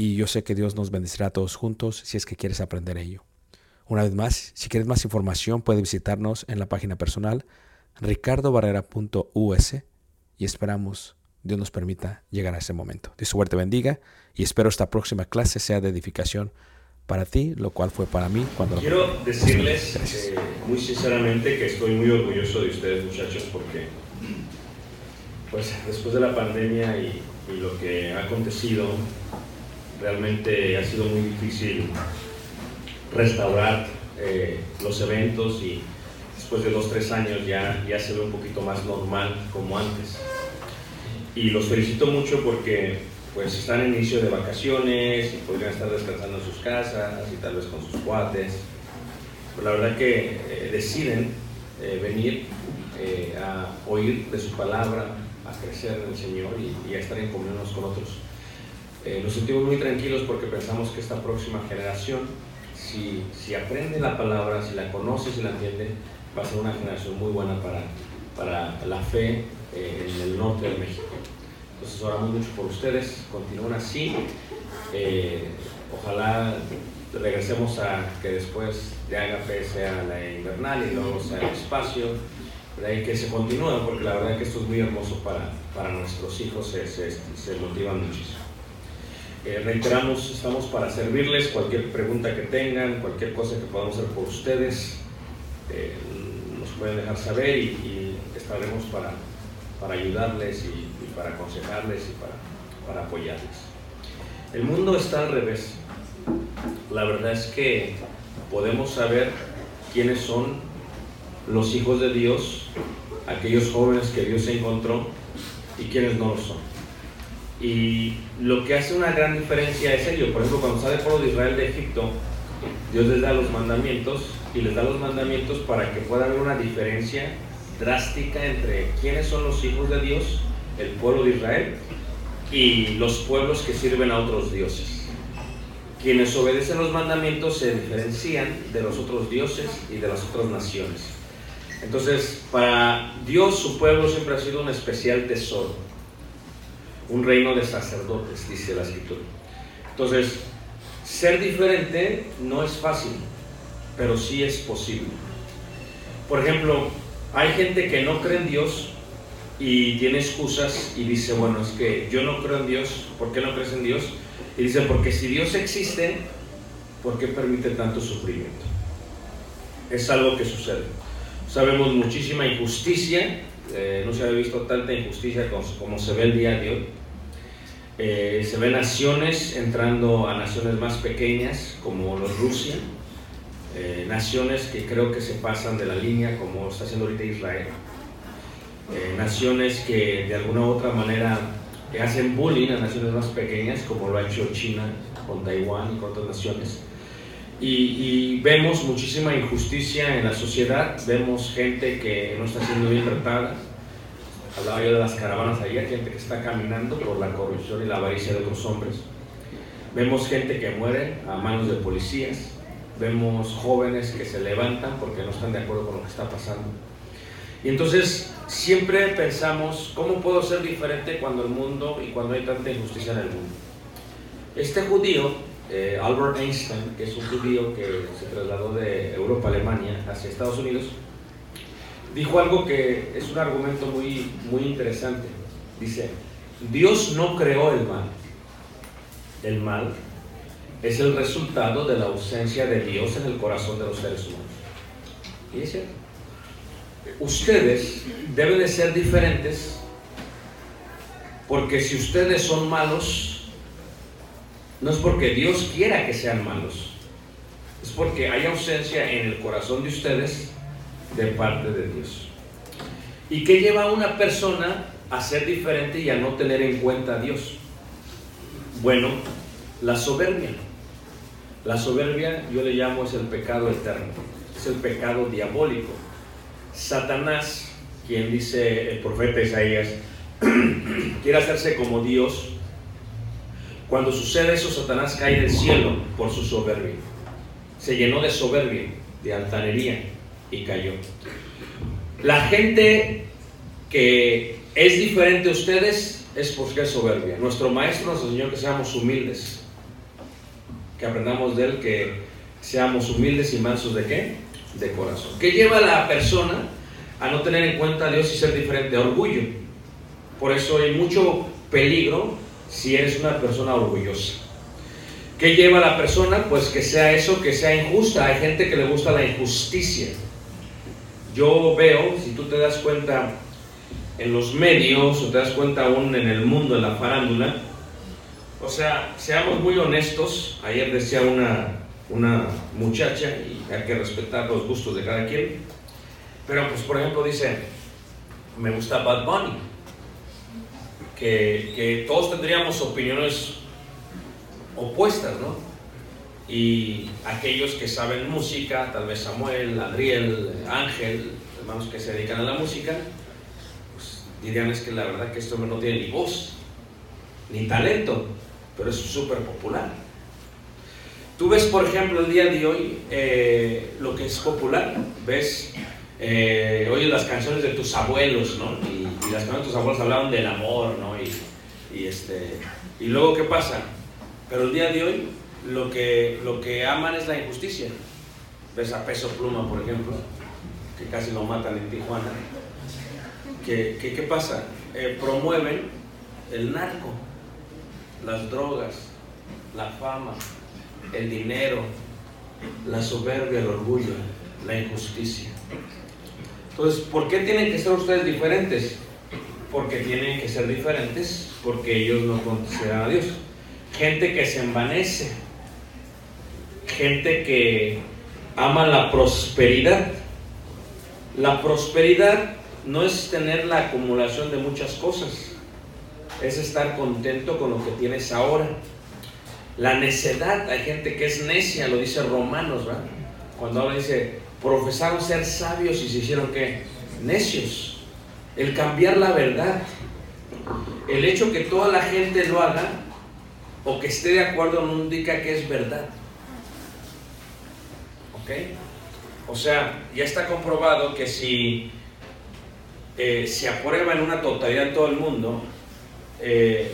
y yo sé que Dios nos bendecirá a todos juntos si es que quieres aprender ello. Una vez más, si quieres más información, puedes visitarnos en la página personal ricardobarrera.us y esperamos Dios nos permita llegar a ese momento. Dios suerte bendiga y espero esta próxima clase sea de edificación para ti, lo cual fue para mí cuando lo Quiero decirles Gracias. eh, muy sinceramente que estoy muy orgulloso de ustedes muchachos porque pues después de la pandemia y, y lo que ha acontecido realmente ha sido muy difícil restaurar eh, los eventos y después de dos tres años ya, ya se ve un poquito más normal como antes y los felicito mucho porque pues están en inicio de vacaciones y podrían estar descansando en sus casas y tal vez con sus cuates. Pero la verdad que eh, deciden eh, venir a oír de su palabra, a crecer en el Señor y, y a estar en comunión con otros. Eh, nos sentimos muy tranquilos porque pensamos que esta próxima generación, si, si aprende la palabra, si la conoce, si la entiende, va a ser una generación muy buena para, para la fe eh, en el norte de México. Entonces oramos mucho por ustedes, continúen así. Eh, ojalá regresemos a que después de Agape sea la invernal y luego sea el espacio, ahí que se continúe, porque la verdad que esto es muy hermoso para, para nuestros hijos, se, se, se motivan muchísimo. Eh, reiteramos, estamos para servirles, cualquier pregunta que tengan, cualquier cosa que podamos hacer por ustedes, eh, nos pueden dejar saber y, estaremos para, para ayudarles y, y para aconsejarles y para, para apoyarles. El mundo está al revés. La verdad es que podemos saber quiénes son los hijos de Dios, aquellos jóvenes que Dios encontró y quiénes no lo son. Y lo que hace una gran diferencia es ello. Por ejemplo, cuando sale el pueblo de Israel de Egipto, Dios les da los mandamientos y les da los mandamientos para que pueda haber una diferencia drástica entre quiénes son los hijos de Dios, el pueblo de Israel, y los pueblos que sirven a otros dioses. Quienes obedecen los mandamientos se diferencian de los otros dioses y de las otras naciones. Entonces, para Dios su pueblo siempre ha sido un especial tesoro, un reino de sacerdotes, dice la escritura. Entonces, ser diferente no es fácil, pero sí es posible. Por ejemplo, hay gente que no cree en Dios y tiene excusas y dice, bueno, es que yo no creo en Dios, ¿por qué no crees en Dios? Y dice, porque si Dios existe, ¿por qué permite tanto sufrimiento? Es algo que sucede. Sabemos muchísima injusticia, eh, no se ha visto tanta injusticia como, como, se ve el día de hoy. Eh, se ven naciones entrando a naciones más pequeñas, como los Rusia, eh, naciones que creo que se pasan de la línea, como está haciendo ahorita Israel. Eh, naciones que de alguna u otra manera hacen bullying a naciones más pequeñas, como lo ha hecho China con Taiwán y con otras naciones. Y, y, vemos muchísima injusticia en la sociedad, vemos gente que no está siendo bien tratada. Hablaba yo de las caravanas ayer, gente que está caminando por la corrupción y la avaricia de otros hombres. Vemos gente que muere a manos de policías, vemos jóvenes que se levantan porque no están de acuerdo con lo que está pasando. Y entonces siempre pensamos, ¿cómo puedo ser diferente cuando el mundo y cuando hay tanta injusticia en el mundo? Este judío, eh, Albert Einstein, que es un judío que se trasladó de Europa, Alemania, hacia Estados Unidos, dijo algo que es un argumento muy, muy interesante. Dice, Dios no creó el mal. El mal es el resultado de la ausencia de Dios en el corazón de los seres humanos. Y es cierto ustedes deben de ser diferentes porque si ustedes son malos, no es porque Dios quiera que sean malos, es porque hay ausencia en el corazón de ustedes de parte de Dios. ¿Y qué lleva a una persona a ser diferente y a no tener en cuenta a Dios? Bueno, la soberbia. La soberbia yo le llamo es el pecado eterno, es el pecado diabólico. Satanás, quien dice el profeta Isaías, quiere hacerse como Dios. Cuando sucede eso, Satanás cae del cielo por su soberbia. Se llenó de soberbia, de altanería y cayó. La gente que es diferente a ustedes es porque es soberbia. Nuestro maestro nos enseñó que seamos humildes, que aprendamos de él que seamos humildes y mansos de qué? de corazón. ¿Qué lleva a la persona a no tener en cuenta a Dios y ser diferente? Orgullo. Por eso hay mucho peligro si eres una persona orgullosa. ¿Qué lleva a la persona? Pues que sea eso, que sea injusta. Hay gente que le gusta la injusticia. Yo veo, si tú te das cuenta en los medios o te das cuenta aún en el mundo, en la farándula, o sea, seamos muy honestos. Ayer decía una, una muchacha y hay que respetar los gustos de cada quien. Pero pues por ejemplo dice, me gusta Bad Bunny, que, que todos tendríamos opiniones opuestas, ¿no? Y aquellos que saben música, tal vez Samuel, Adriel, Ángel, hermanos que se dedican a la música, pues dirían es que la verdad que este hombre no tiene ni voz, ni talento, pero es súper popular. Tú ves, por ejemplo, el día de hoy eh, lo que es popular, ves, eh, oyes las canciones de tus abuelos, ¿no? Y, y, las canciones de tus abuelos hablaban del amor, ¿no? Y, y, este, y luego, ¿qué pasa? Pero el día de hoy lo que, lo que aman es la injusticia. Ves a Peso Pluma, por ejemplo, que casi lo matan en Tijuana. ¿Qué, qué, pasa? Eh, promueven el narco, las drogas, la fama, el dinero, la soberbia, el orgullo, la injusticia. Entonces, ¿por qué tienen que ser ustedes diferentes? Porque tienen que ser diferentes porque ellos no consideran a Dios. Gente que se envanece, gente que ama la prosperidad. La prosperidad no es tener la acumulación de muchas cosas, es estar contento con lo que tienes ahora. La necedad, hay gente que es necia, lo dice Romanos, ¿verdad? Cuando ahora dice, profesaron ser sabios y se hicieron qué? Necios. El cambiar la verdad, el hecho que toda la gente lo haga o que esté de acuerdo no indica que es verdad. ¿Ok? O sea, ya está comprobado que si eh, se aprueba en una totalidad en todo el mundo eh,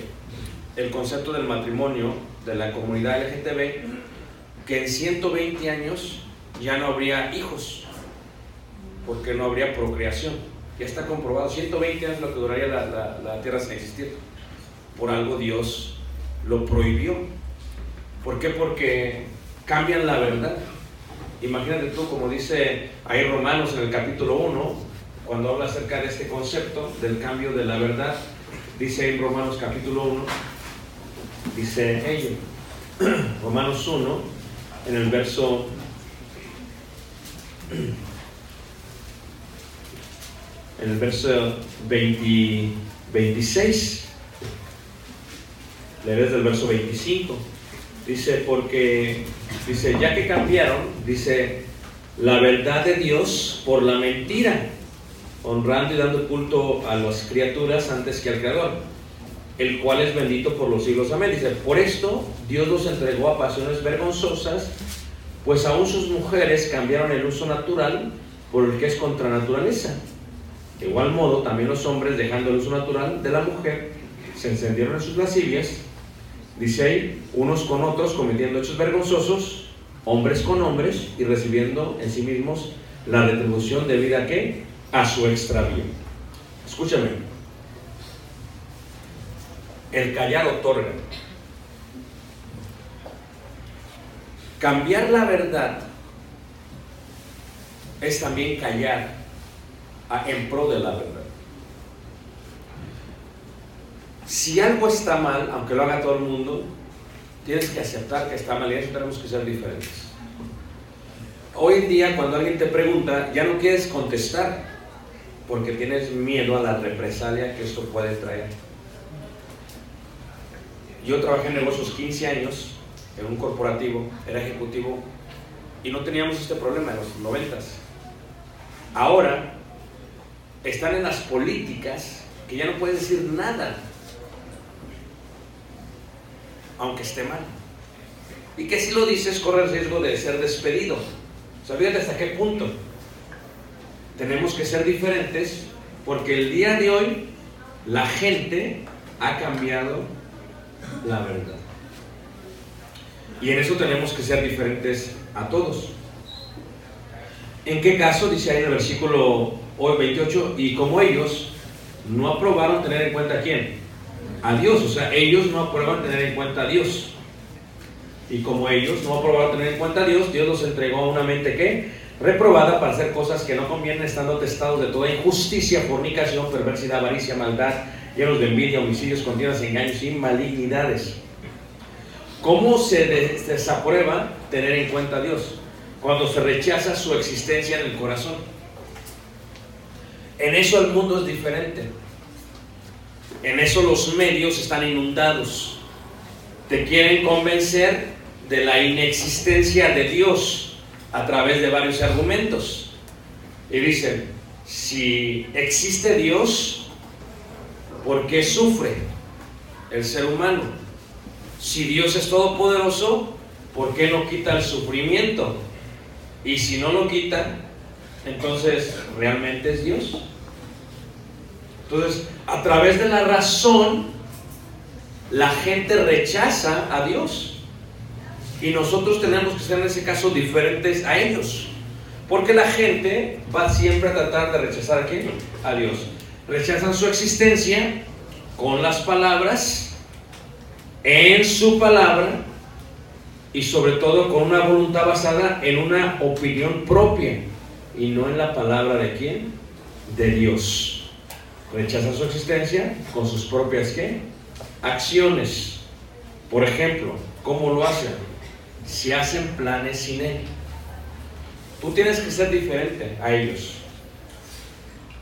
el concepto del matrimonio de la comunidad LGTB, que en 120 años ya no habría hijos, porque no habría procreación. Ya está comprobado, 120 años lo que duraría la, la- la Tierra sin existir. Por algo Dios lo prohibió. ¿Por qué? Porque cambian la verdad. Imagínate tú, como dice ahí Romanos en el capítulo 1, cuando habla acerca de este concepto del cambio de la verdad, dice en Romanos capítulo 1, dice ello, Romanos 1, en el verso en el verso 20 26, leeré desde el verso 25. Dice, porque, dice, ya que cambiaron, dice, la verdad de Dios por la mentira, honrando y dando culto a las criaturas antes que al Creador, el cual es bendito por los siglos. Amén. Dice, por esto Dios los entregó a pasiones vergonzosas, pues aún sus mujeres cambiaron el uso natural por el que es contra naturaleza. De igual modo, también los hombres, dejando el uso natural de la mujer, se encendieron en sus lascivias, dice ahí, unos con otros cometiendo hechos vergonzosos, hombres con hombres, y recibiendo en sí mismos la retribución debida a qué? A su extravío. Escúchame. El callar otorga. Cambiar la verdad es también callar en pro de la verdad. Si algo está mal, aunque lo haga todo el mundo, tienes que aceptar que está mal y eso tenemos que ser diferentes. Hoy en día, cuando alguien te pregunta, ya no quieres contestar porque tienes miedo a la represalia que esto puede traer. Yo trabajé en negocios 15 años en un corporativo, era ejecutivo y no teníamos este problema en los 90. Ahora están en las políticas que ya no puedes decir nada, aunque esté mal. Y que si lo dices corre el riesgo de ser despedido. Fíjate hasta qué punto. Tenemos que ser diferentes porque el día de hoy la gente ha cambiado la verdad. Y en eso tenemos que ser diferentes a todos. ¿En qué caso? Dice ahí en el versículo hoy 28, y como ellos no aprobaron tener en cuenta a quién? A Dios, o sea, ellos no aprueban tener en cuenta a Dios. Y como ellos no aprobaron tener en cuenta a Dios, Dios los entregó a una mente que reprobada para hacer cosas que no convienen, estando testados de toda injusticia, fornicación, perversidad, avaricia, maldad, llenos de envidia, homicidios, contiendas, engaños y malignidades. ¿Cómo se des- desaprueba tener en cuenta a Dios? Cuando se rechaza su existencia en el corazón. En eso el mundo es diferente. En eso los medios están inundados. Te quieren convencer de la inexistencia de Dios a través de varios argumentos. Y dicen, si existe Dios, ¿por qué sufre el ser humano? Si Dios es todopoderoso, ¿por qué no quita el sufrimiento? Y si no lo quita, entonces, ¿realmente es Dios? Entonces, a través de la razón, la gente rechaza a Dios. Y nosotros tenemos que ser en ese caso diferentes a ellos. Porque la gente va siempre a tratar de rechazar a quién? A Dios. Rechazan su existencia con las palabras en su palabra y sobre todo con una voluntad basada en una opinión propia y no en la palabra de quién? De Dios. Rechaza su existencia con sus propias ¿qué? acciones. Por ejemplo, ¿cómo lo hacen? Si hacen planes sin él. Tú tienes que ser diferente a ellos.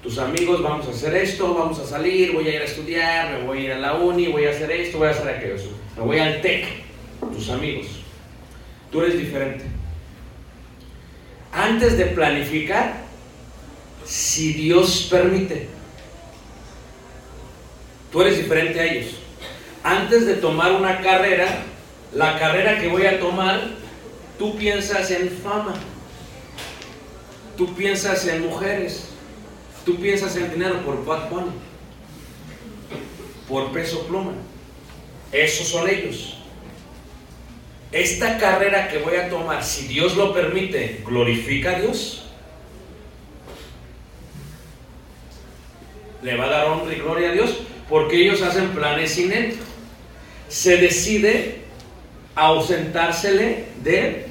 Tus amigos, vamos a hacer esto, vamos a salir, voy a ir a estudiar, me voy a ir a la uni, voy a hacer esto, voy a hacer aquello. Me voy al TEC. Tus amigos. Tú eres diferente. Antes de planificar, si Dios permite, tú eres diferente a ellos. Antes de tomar una carrera, la carrera que voy a tomar, tú piensas en fama, tú piensas en mujeres, tú piensas en dinero por Bad Bunny, por peso pluma. Esos son ellos. Esta carrera que voy a tomar, si Dios lo permite, glorifica a Dios. Le va a dar honra y gloria a Dios porque ellos hacen planes sin él. Se decide ausentársele de.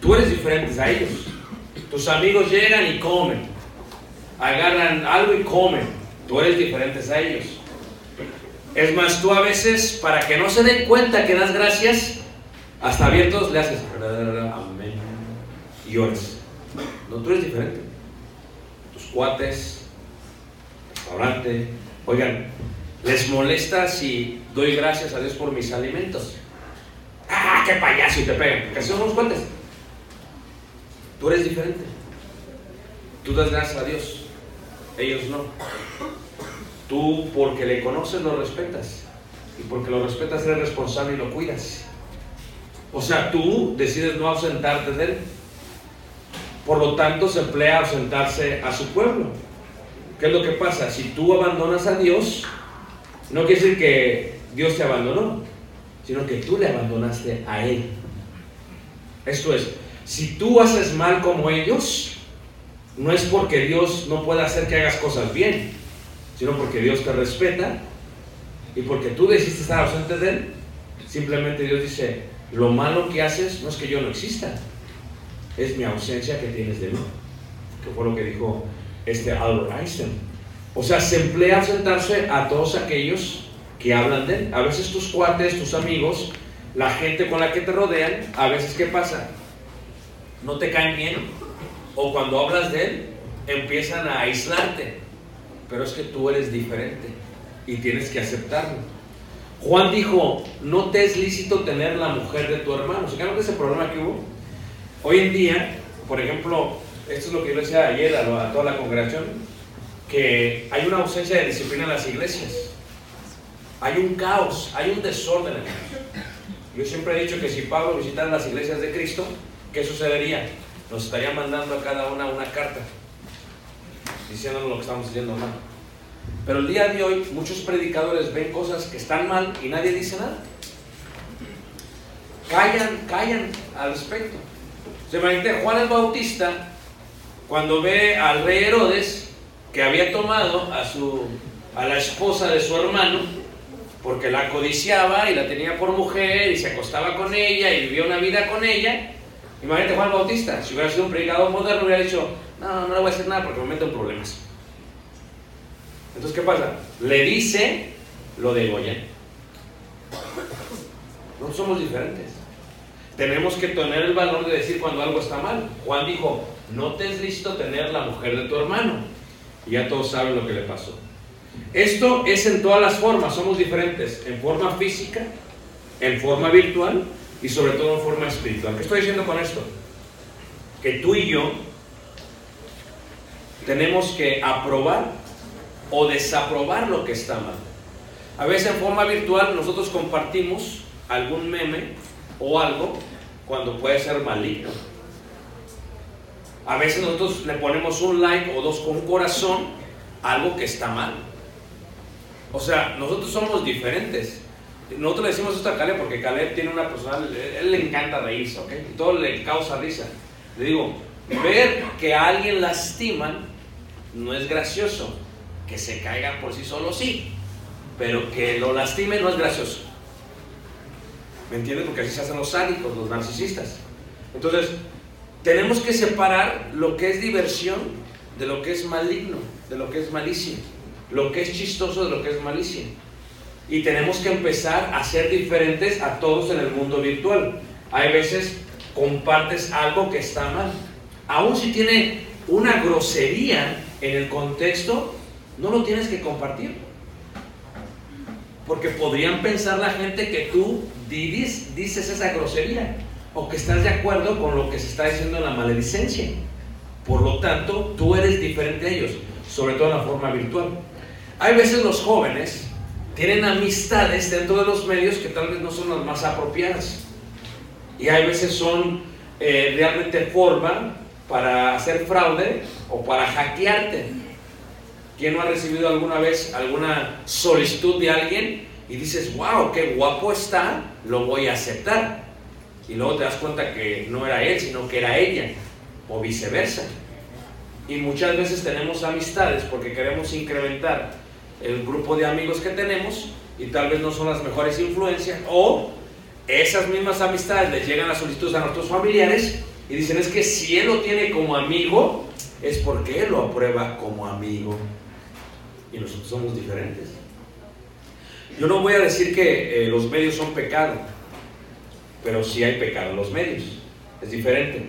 Tú eres diferente a ellos. Tus amigos llegan y comen. Agarran algo y comen. Tú eres diferente a ellos. Es más, tú a veces, para que no se den cuenta que das gracias, hasta abiertos le haces amén y oras. No, tú eres diferente. Tus cuates, restaurante, oigan, ¿les molesta si doy gracias a Dios por mis alimentos? ¡Ah, qué payaso! Y te pegan. Que son unos cuates. Tú eres diferente. Tú das gracias a Dios. Ellos no. Tú, porque le conoces, lo respetas. Y porque lo respetas, eres responsable y lo cuidas. O sea, tú decides no ausentarte de él. Por lo tanto, se emplea ausentarse a su pueblo. ¿Qué es lo que pasa? Si tú abandonas a Dios, no quiere decir que Dios te abandonó, sino que tú le abandonaste a Él. Esto es, si tú haces mal como ellos, no es porque Dios no pueda hacer que hagas cosas bien, sino porque Dios te respeta y porque tú decidiste estar ausente de Él. Simplemente Dios dice, lo malo que haces no es que yo no exista, es mi ausencia que tienes de mí. Que fue lo que dijo este Albert Einstein. O sea, se emplea ausentarse a todos aquellos que hablan de él. A veces tus cuates, tus amigos, la gente con la que te rodean, a veces ¿qué pasa? No te caen bien. O cuando hablas de él, empiezan a aislarte. Pero es que tú eres diferente y tienes que aceptarlo. Juan dijo, no te es lícito tener la mujer de tu hermano. ¿Se acuerdan de ese problema que hubo? Hoy en día, por ejemplo, esto es lo que yo decía ayer a toda la congregación, que hay una ausencia de disciplina en las iglesias. Hay un caos, hay un desorden. Yo siempre he dicho que si Pablo visitara las iglesias de Cristo, ¿qué sucedería? Nos estaría mandando a cada una una carta diciéndonos lo que estamos haciendo mal. Pero el día de hoy muchos predicadores ven cosas que están mal y nadie dice nada. Callan, callan al respecto. Se imagina Juan el Bautista cuando ve al rey Herodes que había tomado a su a la esposa de su hermano porque la codiciaba y la tenía por mujer y se acostaba con ella y vivió una vida con ella. Imagínate Juan Bautista, si hubiera sido un predicador moderno, hubiera dicho, no, no le voy a hacer nada porque me meto en problemas. Entonces, ¿qué pasa? Le dice lo de Goya. No somos diferentes. Tenemos que tener el valor de decir cuando algo está mal. Juan dijo, no te es listo tener la mujer de tu hermano. Y ya todos saben lo que le pasó. Esto es en todas las formas, somos diferentes, en forma física, en forma virtual y sobre todo en forma espiritual. ¿Qué estoy diciendo con esto? Que tú y yo tenemos que aprobar o desaprobar lo que está mal. A veces en forma virtual nosotros compartimos algún meme o algo cuando puede ser maligno. A veces nosotros le ponemos un like o dos con corazón algo que está mal. O sea, nosotros somos diferentes. Nosotros le decimos esto a Caleb porque Caleb tiene una personal, él le encanta reírse, ¿ok? Todo le causa risa. Le digo, ver que a alguien lastiman no es gracioso. Que se caigan por sí solo sí. Pero que lo lastimen no es gracioso. ¿Me entiendes? Porque así se hacen los sádicos, los narcisistas. Entonces, tenemos que separar lo que es diversión de lo que es maligno, de lo que es malicia, lo que es chistoso de lo que es malicia. Y tenemos que empezar a ser diferentes a todos en el mundo virtual. Hay veces compartes algo que está mal. Aún si tiene una grosería en el contexto, no lo tienes que compartir. Porque podrían pensar la gente que tú dices, dices esa grosería o que estás de acuerdo con lo que se está diciendo en la maledicencia. Por lo tanto, tú eres diferente a ellos, sobre todo en la forma virtual. Hay veces los jóvenes tienen amistades dentro de los medios que tal vez no son las más apropiadas. Y hay veces son eh, realmente forma para hacer fraude o para hackearte. ¿Quién no ha recibido alguna vez alguna solicitud de alguien y dices, wow, qué guapo está, lo voy a aceptar? Y luego te das cuenta que no era él, sino que era ella, o viceversa. Y muchas veces tenemos amistades porque queremos incrementar el grupo de amigos que tenemos y tal vez no son las mejores influencias, o esas mismas amistades les llegan las solicitudes a nuestros familiares y dicen es que si él lo tiene como amigo, es porque él lo aprueba como amigo. Y nosotros somos diferentes. Yo no voy a decir que eh, los medios son pecado, pero sí hay pecado en los medios. Es diferente.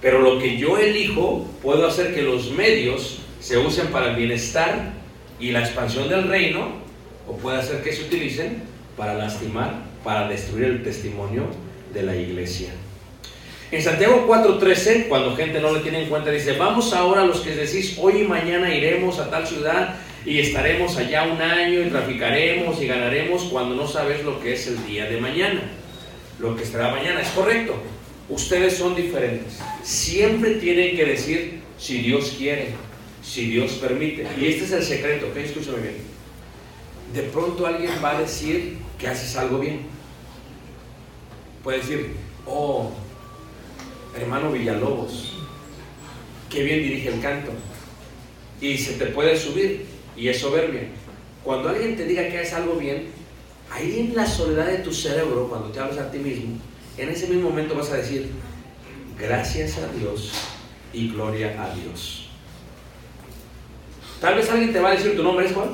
Pero lo que yo elijo, puedo hacer que los medios se usen para el bienestar y la expansión del reino, o puede hacer que se utilicen para lastimar, para destruir el testimonio de la iglesia. En Santiago 4:13, cuando gente no le tiene en cuenta, dice, vamos ahora los que decís, hoy y mañana iremos a tal ciudad y estaremos allá un año y traficaremos y ganaremos cuando no sabes lo que es el día de mañana. Lo que estará mañana es correcto. Ustedes son diferentes. Siempre tienen que decir si Dios quiere, si Dios permite. Y este es el secreto, ¿ok? Escúchame bien. De pronto alguien va a decir que haces algo bien. Puede decir, oh, hermano Villalobos, qué bien dirige el canto. Y se te puede subir y es soberbia. Cuando alguien te diga que haces algo bien, ahí en la soledad de tu cerebro, cuando te hablas a ti mismo, en ese mismo momento vas a decir, gracias a Dios y gloria a Dios. Tal vez alguien te va a decir, ¿tu nombre es Juan?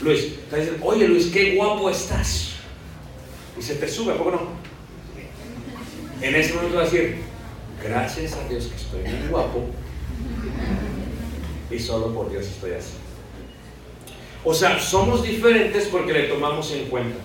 Luis, te va a decir, oye Luis, qué guapo estás. Y se te sube, ¿a poco no? En ese momento vas a decir, gracias a Dios que estoy muy guapo y solo por Dios estoy así. O sea, somos diferentes porque le tomamos en cuenta.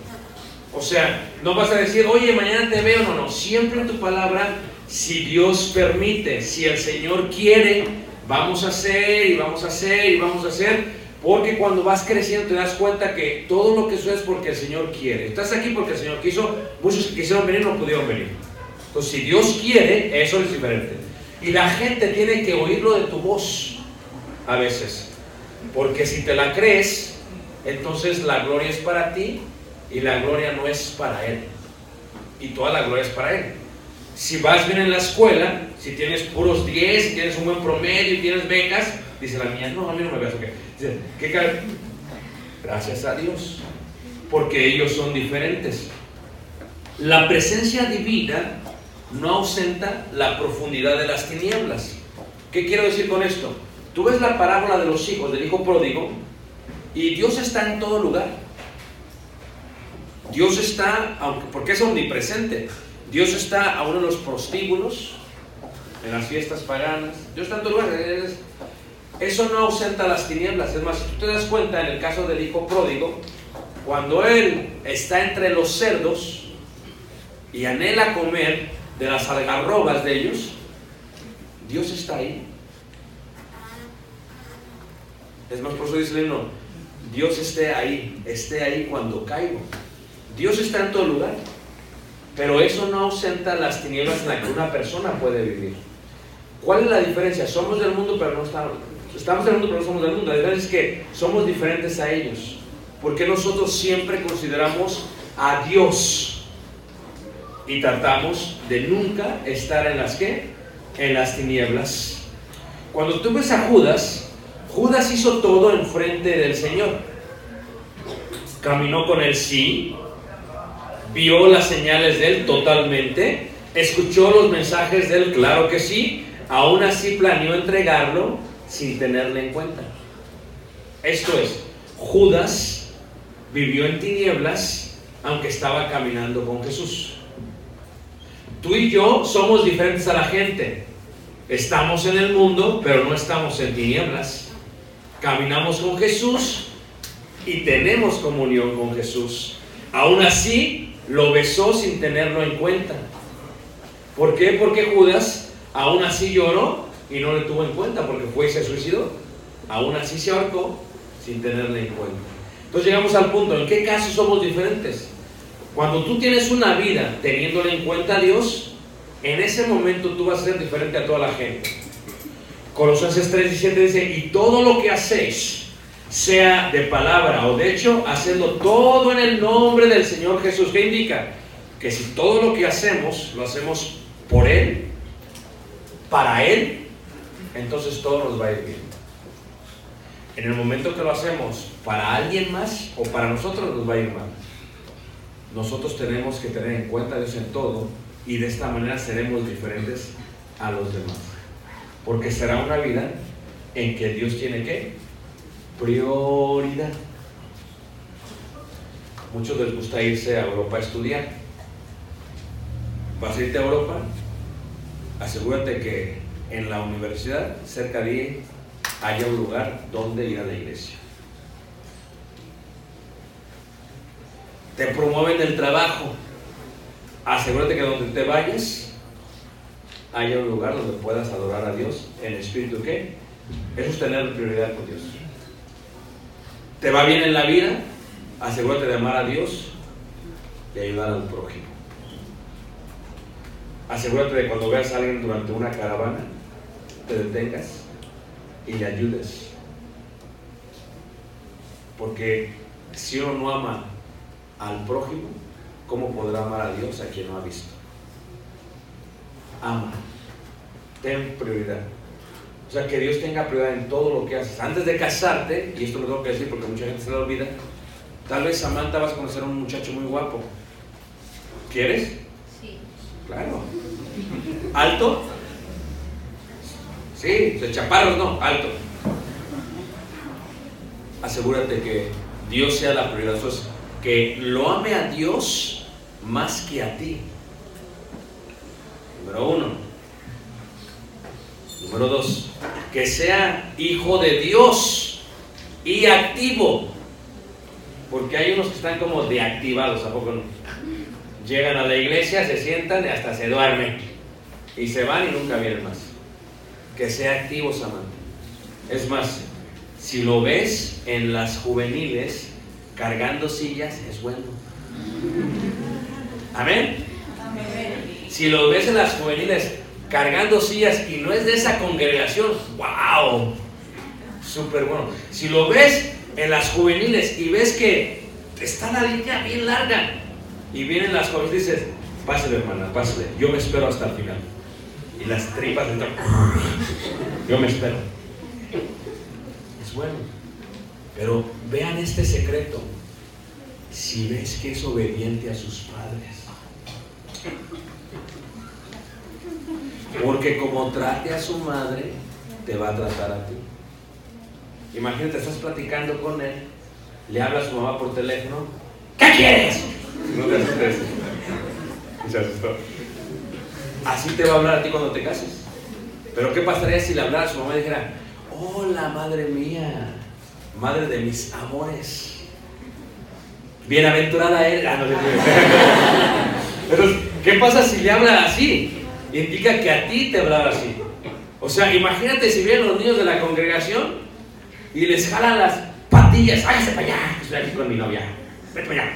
O sea, no vas a decir, oye, mañana te veo, no, no. Siempre en tu palabra, si Dios permite, si el Señor quiere, vamos a hacer y vamos a hacer y vamos a hacer. Porque cuando vas creciendo te das cuenta que todo lo que sucede es porque el Señor quiere. Estás aquí porque el Señor quiso. Muchos que quisieron venir no pudieron venir. Entonces, si Dios quiere, eso es diferente. Y la gente tiene que oírlo de tu voz a veces. Porque si te la crees, entonces la gloria es para ti y la gloria no es para Él. Y toda la gloria es para Él. Si vas bien en la escuela, si tienes puros 10, si tienes un buen promedio y tienes becas, dice la niña, no, a mí no me veas, ok. Dice, ¿qué Gracias a Dios, porque ellos son diferentes. La presencia divina no ausenta la profundidad de las tinieblas. ¿Qué quiero decir con esto? Tú ves la parábola de los hijos del hijo pródigo y Dios está en todo lugar. Dios está, porque es omnipresente, Dios está aún en los prostíbulos, en las fiestas paganas, Dios está en todo lugar. Es- Eso no ausenta las tinieblas. Es más, si tú te das cuenta en el caso del hijo pródigo, cuando él está entre los cerdos y anhela comer de las algarrobas de ellos, Dios está ahí. Es más, por eso dice el Dios esté ahí, esté ahí cuando caigo. Dios está en todo lugar, pero eso no ausenta las tinieblas en las que una persona puede vivir. ¿Cuál es la diferencia? Somos del mundo, pero no estamos. Estamos del mundo, pero no somos del mundo. La diferencia es que somos diferentes a ellos. Porque nosotros siempre consideramos a Dios y tratamos de nunca estar en las que? En las tinieblas. Cuando tú ves a Judas, Judas hizo todo en frente del Señor. Caminó con él, sí. vio las señales de él totalmente, escuchó los mensajes de él, claro que sí, aún así planeó entregarlo sin tenerle en cuenta. Esto es, Judas vivió en tinieblas aunque estaba caminando con Jesús. Tú y yo somos diferentes a la gente. Estamos en el mundo, pero no estamos en tinieblas. Caminamos con Jesús y tenemos comunión con Jesús. Aún así, lo besó sin tenerlo en cuenta. ¿Por qué? Porque Judas aún así lloró y no le tuvo en cuenta porque fue y se suicidó. Aún así se ahorcó sin tenerle en cuenta. Entonces llegamos al punto, ¿en qué casos somos diferentes? Cuando tú tienes una vida teniéndole en cuenta a Dios, en ese momento tú vas a ser diferente a toda la gente. Colosenses 3, 17 dice, y todo lo que hacéis, sea de palabra o de hecho, hacedlo todo en el nombre del Señor Jesús. ¿Qué indica? Que si todo lo que hacemos, lo hacemos por Él, para Él, entonces todo nos va a ir bien. En el momento que lo hacemos para alguien más o para nosotros, nos va a ir mal. Nosotros tenemos que tener en cuenta a Dios en todo y de esta manera seremos diferentes a los demás. Porque será una vida en que Dios tiene que prioridad. Muchos les gusta irse a Europa a estudiar. Vas a irte a Europa, asegúrate que en la universidad, cerca de haya un lugar donde ir a la iglesia. Te promueven el trabajo. Asegúrate que donde te vayas haya un lugar donde puedas adorar a Dios en espíritu. ¿Qué? Eso es tener prioridad con Dios. ¿Te va bien en la vida? Asegúrate de amar a Dios y ayudar al prójimo. Asegúrate de cuando veas a alguien durante una caravana, te detengas y le ayudes. Porque si uno no ama al prójimo, ¿cómo podrá amar a Dios a quien no ha visto? Ama. Ten prioridad. O sea, que Dios tenga prioridad en todo lo que haces. Antes de casarte, y esto lo tengo que decir porque mucha gente se lo olvida, tal vez Samantha vas a conocer a un muchacho muy guapo. ¿Quieres? Sí. Claro. ¿Alto? Sí, de chaparros no, alto. Asegúrate que Dios sea la prioridad. Que lo ame a Dios más que a ti. Número uno. Número dos. Que sea hijo de Dios y activo. Porque hay unos que están como deactivados, ¿a poco no? Llegan a la iglesia, se sientan y hasta se duermen. Y se van y nunca vienen más. Que sea activo, Samantha. Es más, si lo ves en las juveniles cargando sillas, es bueno. Amén. Si lo ves en las juveniles cargando sillas y no es de esa congregación, wow, súper bueno. Si lo ves en las juveniles y ves que está la línea bien larga y vienen las jóvenes y dices, pásale hermana, pásale, yo me espero hasta el final. Y las tripas entran, yo me espero. Es bueno. Pero vean este secreto. Si ves que es obediente a sus padres. Porque como trate a su madre, te va a tratar a ti. Imagínate, estás platicando con él, le habla a su mamá por teléfono. ¿Qué quieres? No te asustes. Se asustó. Así te va a hablar a ti cuando te cases. Pero ¿qué pasaría si le hablara a su mamá y dijera, hola madre mía, madre de mis amores? Bienaventurada eres. Ah, no. Pero, ¿qué pasa si le habla así? Indica que a ti te habla así. O sea, imagínate si vienen los niños de la congregación y les jalan las patillas. Hágase para allá, estoy aquí con mi novia. Vete para allá.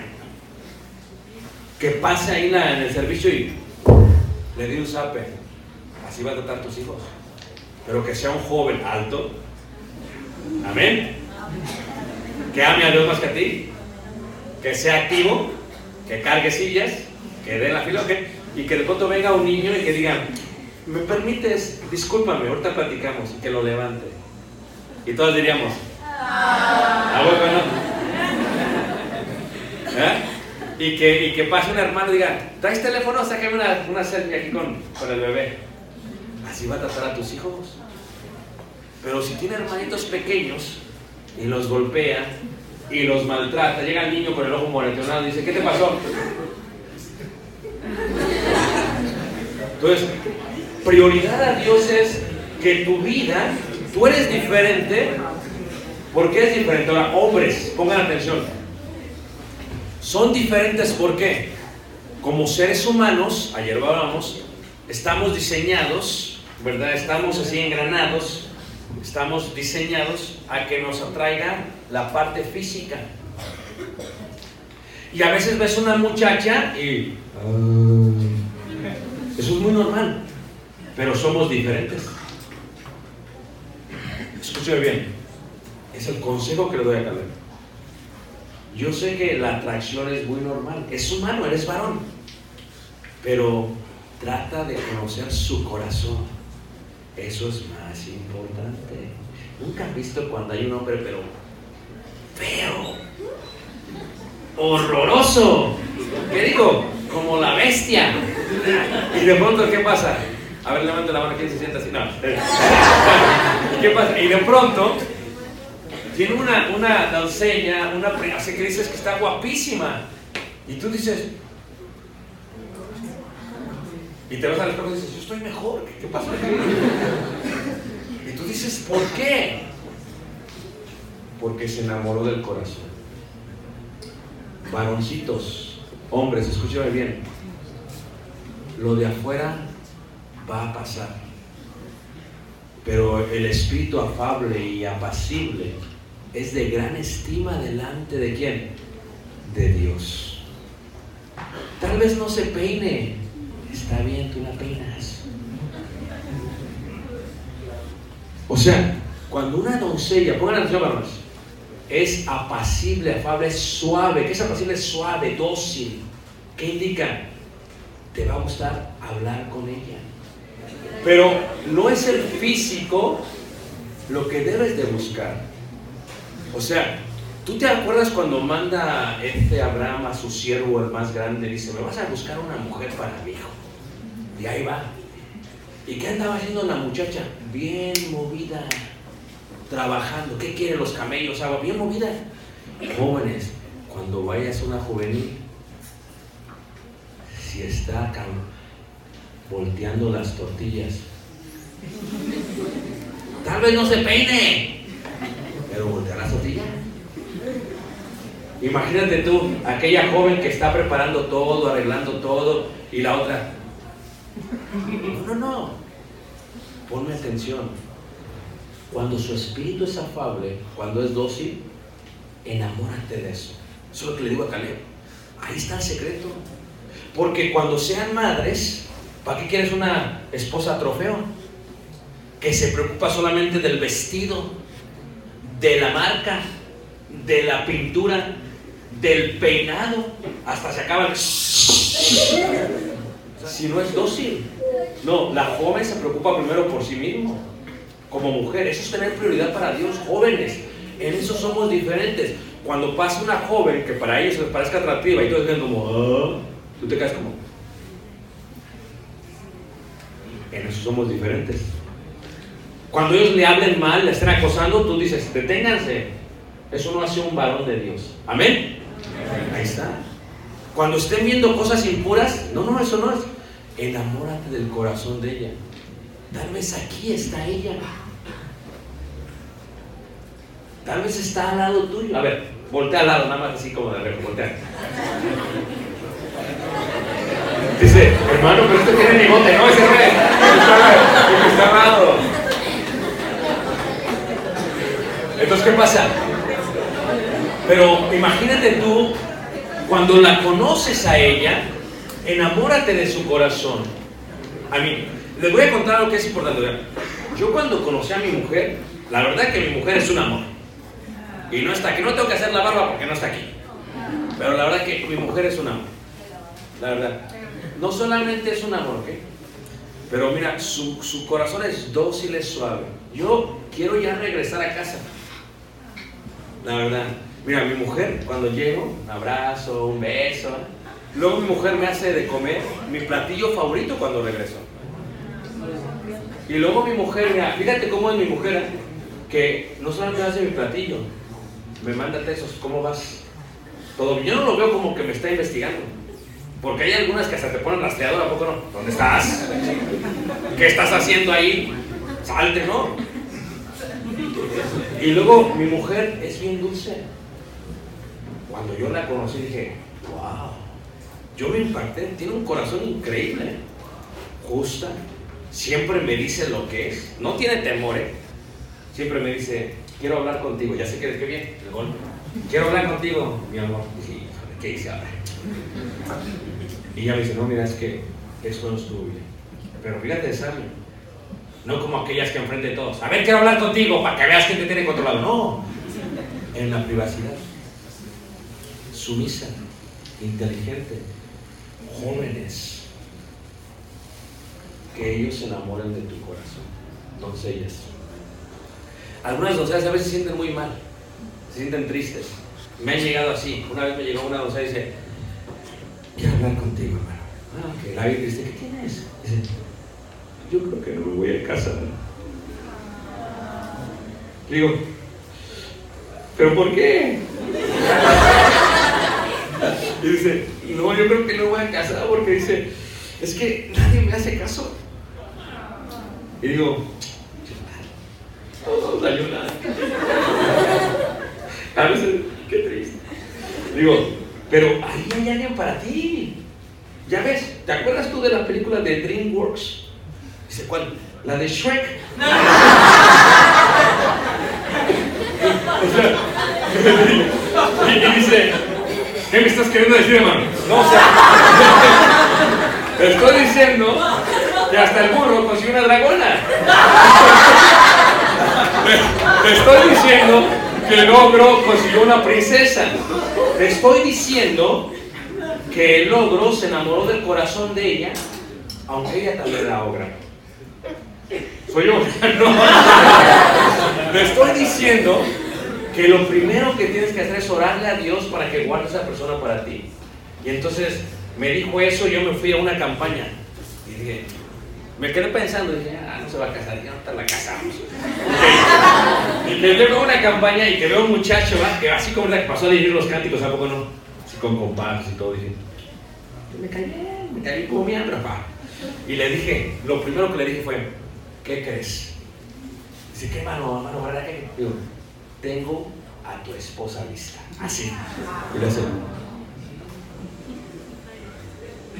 Que pase ahí en, el servicio y le di un zape. Así va a tratar tus hijos. Pero que sea un joven alto. Amén. Que ame a Dios más que a ti. Que sea activo. Que cargue sillas. Que dé la fila. ¿ok? Y que de pronto venga un niño y que diga, ¿me permites? Discúlpame, ahorita platicamos. Y que lo levante. Y todos diríamos, ¿a poco no? ¿Eh? Y que, y que pase un hermano y diga, ¿traes teléfono? Sácame una, una selfie aquí con, con el bebé. Así va a tratar a tus hijos. Pero si tiene hermanitos pequeños y los golpea y los maltrata, llega el niño con el ojo moreteado y dice, ¿qué te pasó? Entonces, prioridad a Dios es que tu vida, tú eres diferente. ¿Por qué es diferente? Ahora, hombres, pongan atención. Son diferentes ¿por qué? Como seres humanos, ayer hablábamos, estamos diseñados, ¿verdad? Estamos así engranados, estamos diseñados a que nos atraiga la parte física. Y a veces ves una muchacha y... Eso es muy normal, pero somos diferentes. Escúcheme bien, es el consejo que le doy a Caleb. Yo sé que la atracción es muy normal, es humano, eres varón, pero trata de conocer su corazón. Eso es más importante. Nunca has visto cuando hay un hombre, pero feo, horroroso. ¿Qué digo? Como la bestia. Y de pronto, ¿qué pasa? A ver, levante la mano, ¿quién se sienta así? No. ¿Qué pasa? Y de pronto, tiene una, una doncella, una así que dices que está guapísima. Y tú dices, y te vas al espejo y dices, yo estoy mejor, ¿qué, aquí? Y tú dices, ¿por qué? Porque se enamoró del corazón. Varoncitos, hombres, escúchame bien. Lo de afuera va a pasar. Pero el espíritu afable y apacible es de gran estima delante de quién? De Dios. Tal vez no se peine. Está bien, tú la peinas. O sea, cuando una doncella, pongan atención, hermanos, es apacible, afable, es suave. ¿Qué es apacible? Suave, dócil. ¿Qué indica? Te va a gustar hablar con ella. Pero no es el físico lo que debes de buscar. O sea, ¿tú te acuerdas cuando manda este Abraham a su siervo, el más grande, dice, me vas a buscar una mujer para mi hijo? Y ahí va. ¿Y qué andaba haciendo la muchacha? Bien movida, trabajando. ¿Qué quieren los camellos? Agua, bien movida. Jóvenes, cuando vayas a una juvenil, si está volteando las tortillas, tal vez no se peine, pero voltea las tortillas. Imagínate tú, aquella joven que está preparando todo, arreglando todo, y la otra. No, no. Ponme atención. Cuando su espíritu es afable, cuando es dócil, enamórate de eso. Eso es lo que le digo a Caleb. Ahí está el secreto. Porque cuando sean madres, ¿para qué quieres una esposa trofeo? Que se preocupa solamente del vestido, de la marca, de la pintura, del peinado, hasta se acaba el... Si no es dócil. No, la joven se preocupa primero por sí mismo, como mujer. Eso es tener prioridad para Dios, jóvenes. En eso somos diferentes. Cuando pasa una joven que para ellos les parezca atractiva y todos quedan como, "Ah", tú te quedas como. En eso somos diferentes. Cuando ellos le hablen mal, le estén acosando, tú dices, deténganse. Eso no hace un varón de Dios. Amén. Ahí está. Cuando estén viendo cosas impuras, no, no, eso no es. Enamórate del corazón de ella. Tal vez aquí está ella. Tal vez está al lado tuyo. A ver, voltea al lado, nada más así como de reojo, voltea. Dice, hermano, pero este tiene bigote, no, ese es. Está al lado. Entonces, ¿qué pasa? Pero imagínate tú, cuando la conoces a ella, enamórate de su corazón. A mí, les voy a contar algo que es importante. Yo cuando conocí a mi mujer, la verdad que mi mujer es un amor. Y no está aquí, no tengo que hacer la barba porque no está aquí. Pero la verdad que mi mujer es un amor. La verdad. No solamente es un amor, ¿ok? Pero mira, su, su corazón es dócil, es suave. Yo quiero ya regresar a casa. La verdad. Mira, mi mujer, cuando llego, un abrazo, un beso. Luego mi mujer me hace de comer mi platillo favorito cuando regreso. Y luego mi mujer, mira, fíjate cómo es mi mujer, ¿eh? que no solamente hace mi platillo, me manda textos, ¿cómo vas? Todo. Yo no lo veo como que me está investigando. Porque hay algunas que hasta te ponen rastreador, ¿a poco no? ¿Dónde estás? ¿Qué estás haciendo ahí? Salte, ¿no? Y luego mi mujer es bien dulce. Cuando yo la conocí dije, wow, yo me impacté, tiene un corazón increíble, justa, siempre me dice lo que es, no tiene temor, ¿eh? siempre me dice, quiero hablar contigo, ya sé que qué bien, el golpe. quiero hablar contigo, mi amor. Dije, "Híjole, ¿qué hice ahora? Y ella me dice, no, mira, es que esto no estuvo bien. Pero fíjate sabio. No como aquellas que enfrente todos. A ver, quiero hablar contigo para que veas que te tiene controlado. No. En la privacidad. Sumisa, inteligente, jóvenes. Que ellos se enamoren de tu corazón. Doncellas. Algunas doncellas a veces se sienten muy mal. Se sienten tristes. Me han llegado así. Una vez me llegó una doncella y dice, quiero hablar contigo, hermano. Ah, ok. La vi triste. ¿Qué tienes? Dice, yo creo que no me voy a casar. Digo, ¿pero por qué? Y dice, no, yo creo que no voy a casar porque dice, es que nadie me hace caso. Y digo, todos ayudan. A veces, qué triste. Digo, pero ahí hay alguien para ti. Ya ves, ¿te acuerdas tú de la película de DreamWorks? Dice, ¿cuál? La de Shrek. O sea, y, dice, ¿qué me estás queriendo decir, hermano? No, o sea, te estoy diciendo que hasta el burro consiguió una dragona. Te, estoy diciendo que el ogro consiguió una princesa. Te estoy diciendo que el ogro se enamoró del corazón de ella, aunque ella también era ogra. Soy yo. No. Te estoy diciendo que lo primero que tienes que hacer es orarle a Dios para que guarde esa persona para ti. Y entonces me dijo eso, yo me fui a una campaña. Y dije, me quedé pensando, dije, ah, no se va a casar, ya no la casamos. Y que veo una campaña y que veo un muchacho que así como la que pasó a dirigir los cánticos, ¿a poco no? Así con compás y todo, dije, me caí me caí como mi papá. Y le dije, lo primero que le dije fue, ¿qué crees? Dice, ¿qué mano, mano, ¿verdad que? Digo, tengo a tu esposa lista. Así. Y le hace.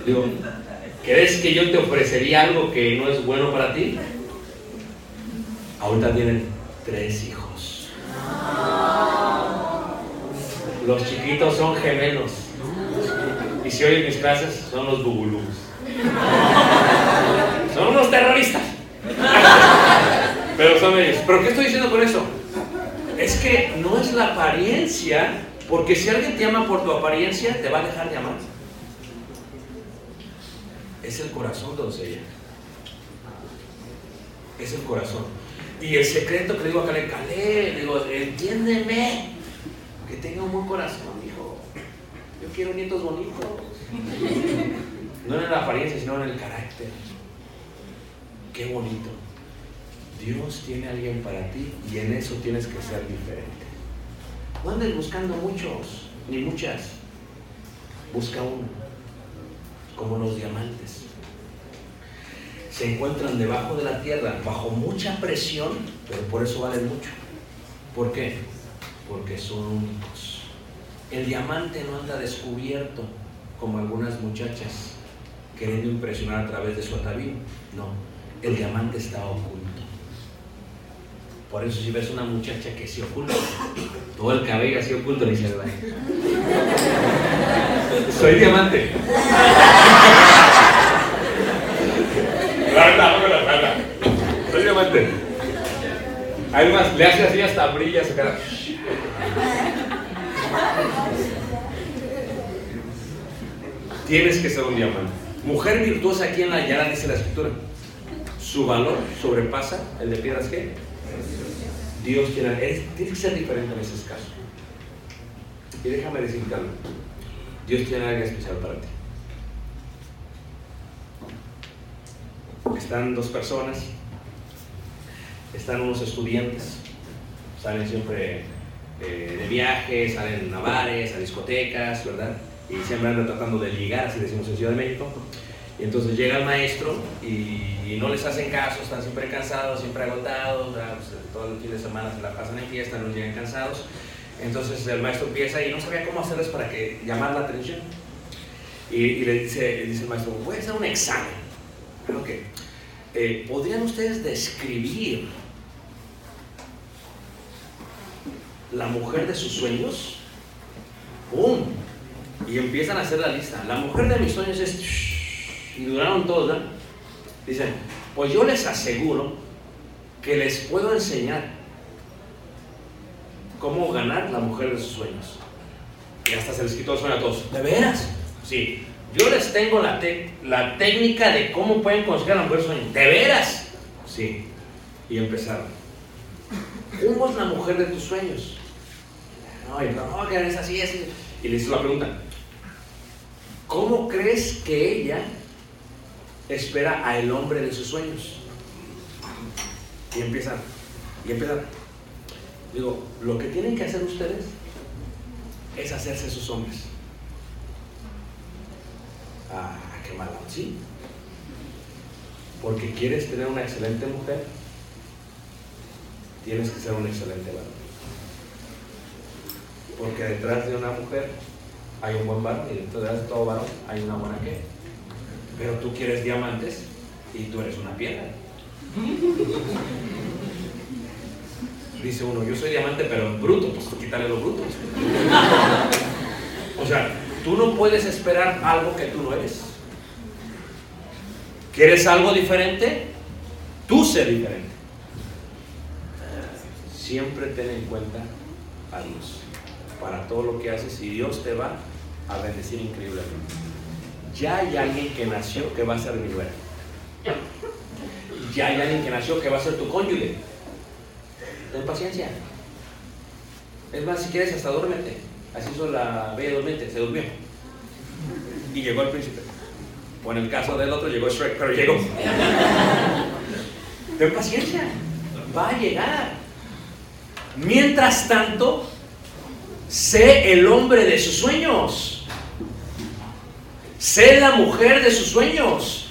Digo, ¿crees que yo te ofrecería algo que no es bueno para ti? Ahorita tienen tres hijos. Los chiquitos son gemelos. Y si oyen mis clases, son los bubulubus. Son unos terroristas. Pero son ellos. ¿Pero qué estoy diciendo con eso? Es que no es la apariencia, porque si alguien te ama por tu apariencia, te va a dejar de amar. Es el corazón, doncella. Es el corazón. Y el secreto que le digo a Calé, le digo, entiéndeme, que tenga un buen corazón, hijo. Yo quiero nietos bonitos. No en la apariencia, sino en el carácter. Qué bonito. Dios tiene alguien para ti y en eso tienes que ser diferente. No andes buscando muchos, ni muchas. Busca uno, como los diamantes. Se encuentran debajo de la tierra, bajo mucha presión, pero por eso valen mucho. ¿Por qué? Porque son únicos. El diamante no anda descubierto como algunas muchachas queriendo impresionar a través de su atavío. No, el diamante está oculto. Por eso si ves una muchacha que se oculta, todo el cabello así oculto, dice, "Ay, soy diamante. La verdad, no me la verdad. Soy diamante. Además, le hace así hasta brilla su cara. Tienes que ser un diamante. Mujer virtuosa aquí en la Yara dice la escritura. Su valor sobrepasa el de piedras que Dios tiene. Tienes que ser diferente en esos casos. Y déjame decirte algo. Dios tiene algo especial para ti. Están dos personas, están unos estudiantes, salen siempre eh, de viaje, salen a bares, a discotecas, ¿verdad? Y siempre andan tratando de ligar, así decimos en Ciudad de México. Y entonces llega el maestro y, no les hacen caso, están siempre cansados, siempre agotados. Pues, todo el fin de semana se la pasan en fiesta, no llegan cansados. Entonces el maestro empieza y no sabía cómo hacerles para que llamar la atención. Y, y le dice, el maestro, voy a hacer un examen. Ok. Eh, ¿Podrían ustedes describir la mujer de sus sueños? ¡Pum! Y empiezan a hacer la lista. La mujer de mis sueños es... Y duraron todos, ¿verdad? Dicen, pues yo les aseguro que les puedo enseñar cómo ganar la mujer de sus sueños. Y hasta se les quitó el sueño a todos. ¿De veras? Sí. Yo les tengo la, te- la técnica de cómo pueden conseguir a la mujer de sus sueños. ¿De veras? Sí. Y empezaron. ¿Cómo es la mujer de tus sueños? No, y es así. Y le hizo la pregunta. ¿Cómo crees que ella espera al hombre de sus sueños? Y empiezan. Y empiezan. Digo, lo que tienen que hacer ustedes es hacerse sus hombres. Ah, qué malo, ¿sí? Porque quieres tener una excelente mujer, tienes que ser un excelente varón. Porque detrás de una mujer hay un buen varón y detrás de todo varón hay una buena que. Pero tú quieres diamantes y tú eres una piedra. Dice uno, yo soy diamante pero bruto, pues quítale lo bruto. O sea, tú no puedes esperar algo que tú no eres. ¿Quieres algo diferente? Tú sé diferente. Siempre ten en cuenta a Dios para todo lo que haces y Dios te va a bendecir increíblemente. Ya hay alguien que nació que va a ser mi nuera. Ya hay alguien que nació que va a ser tu cónyuge. Ten paciencia. Es más, si quieres, hasta duérmete. Así hizo la bella durmiente, se durmió. Y llegó el príncipe. O en el caso del otro, llegó Shrek, pero llegó. Ten paciencia. Va a llegar. Mientras tanto, sé el hombre de sus sueños. Sé la mujer de sus sueños.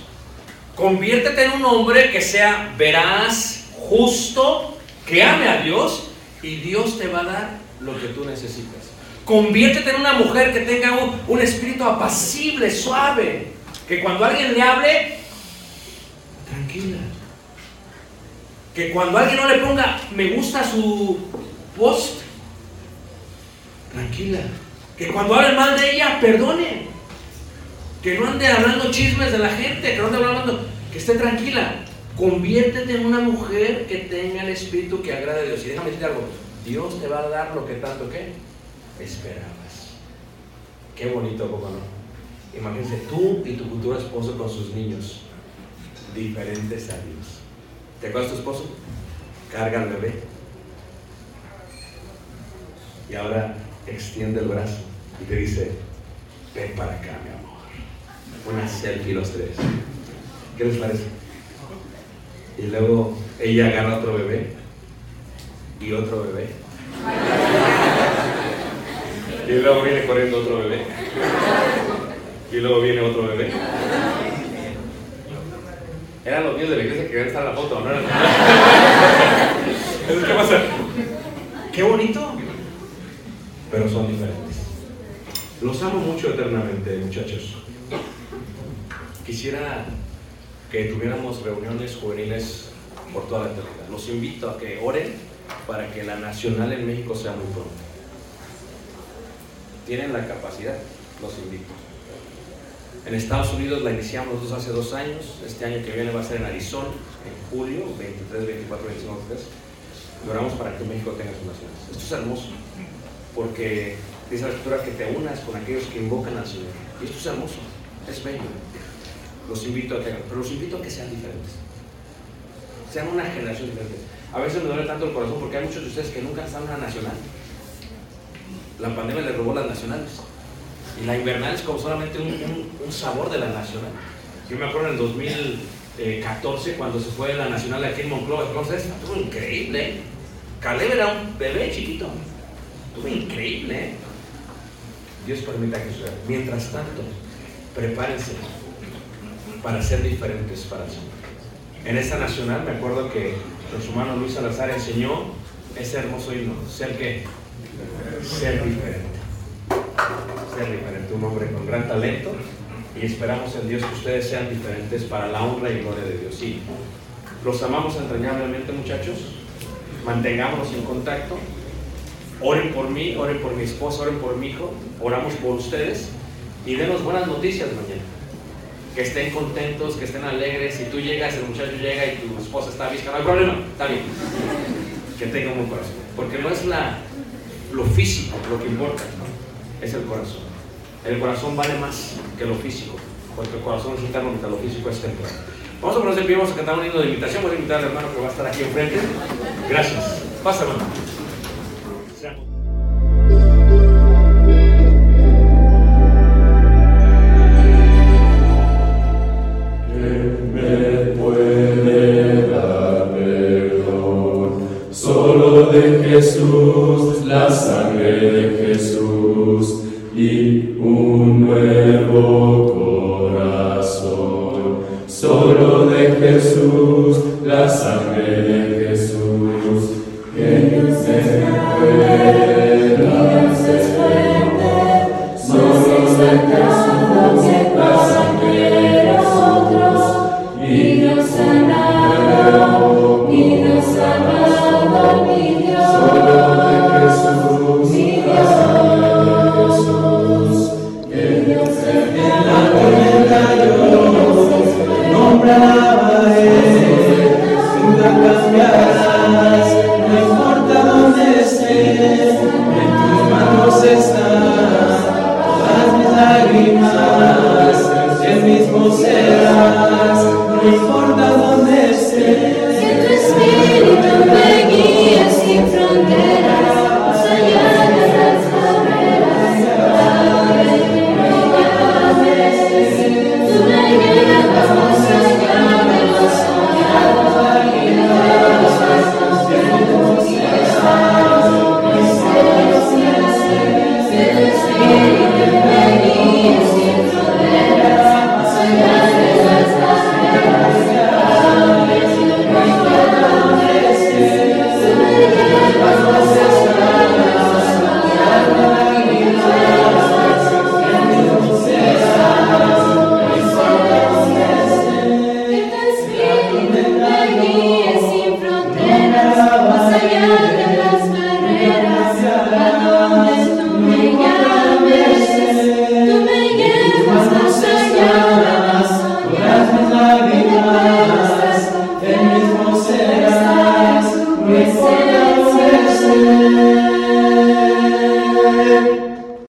Conviértete en un hombre que sea veraz, justo, que ame a Dios y Dios te va a dar lo que tú necesitas. Conviértete en una mujer que tenga un, espíritu apacible, suave, que cuando alguien le hable, tranquila. Que cuando alguien no le ponga me gusta su post, tranquila. Que cuando hablen mal de ella, perdone. Que no ande hablando chismes de la gente, que no ande hablando, que esté tranquila. Conviértete en una mujer que tenga el espíritu que agrade a Dios. Y déjame decirte algo, Dios te va a dar lo que tanto que esperabas. Qué bonito, ¿cómo no? Imagínense tú y tu futuro esposo con sus niños, diferentes a Dios. ¿Te acuerdas tu esposo? Carga al bebé. Y ahora extiende el brazo y te dice, ven para acá, mi amor. Una selfie los tres. ¿Qué les parece? Y luego ella agarra otro bebé y otro bebé. Y luego viene corriendo otro bebé. Y luego viene otro bebé. Eran los niños de la iglesia que querían estar en la foto, ¿no? ¿Qué pasa? Qué bonito. Pero son diferentes. Los amo mucho eternamente, muchachos. Quisiera que tuviéramos reuniones juveniles por toda la eternidad. Los invito a que oren para que la nacional en México sea muy pronto. Tienen la capacidad, los invito. En Estados Unidos la iniciamos nosotros hace dos años. Este año que viene va a ser en Arizona, en julio, 23, 24, 25, 23. Y oramos para que México tenga sus naciones. Esto es hermoso, porque dice la escritura que te unas con aquellos que invocan al Señor. Y esto es hermoso, es bello. Los invito a que hagan, pero los invito a que sean diferentes. Sean una generación diferente. A veces me duele tanto el corazón porque hay muchos de ustedes que nunca están en una nacional. la pandemia le robó las nacionales. Y la invernal es como solamente un, sabor de la nacional. Yo me acuerdo en el 2014 cuando se fue la nacional aquí en Monclova, entonces estuvo increíble. ¿eh? Caleb era un bebé chiquito. Estuvo increíble. ¿eh? Dios permita que suceda. Mientras tanto, prepárense para ser diferentes para Señor. En esta nacional me acuerdo que nuestro hermano Luis Salazar enseñó ese hermoso himno, ser que ser diferente. Ser diferente, un hombre con gran talento y esperamos en Dios que ustedes sean diferentes para la honra y gloria de Dios. Sí, los amamos entrañablemente muchachos, mantengámonos en contacto, oren por mí, oren por mi esposa, oren por mi hijo, oramos por ustedes y denos buenas noticias mañana. Que estén contentos, que estén alegres. Si tú llegas, el muchacho llega y tu esposa está visca, no hay problema, está bien. Que tenga un buen corazón. Porque no es la, lo físico lo que importa, ¿no? es el corazón. El corazón vale más que lo físico, porque el corazón es interno mientras lo físico es temporal. Vamos a ponernos de pie, vamos a cantar un himno de invitación. Voy a invitar al hermano que va a estar aquí enfrente. Gracias. Pasa, hermano.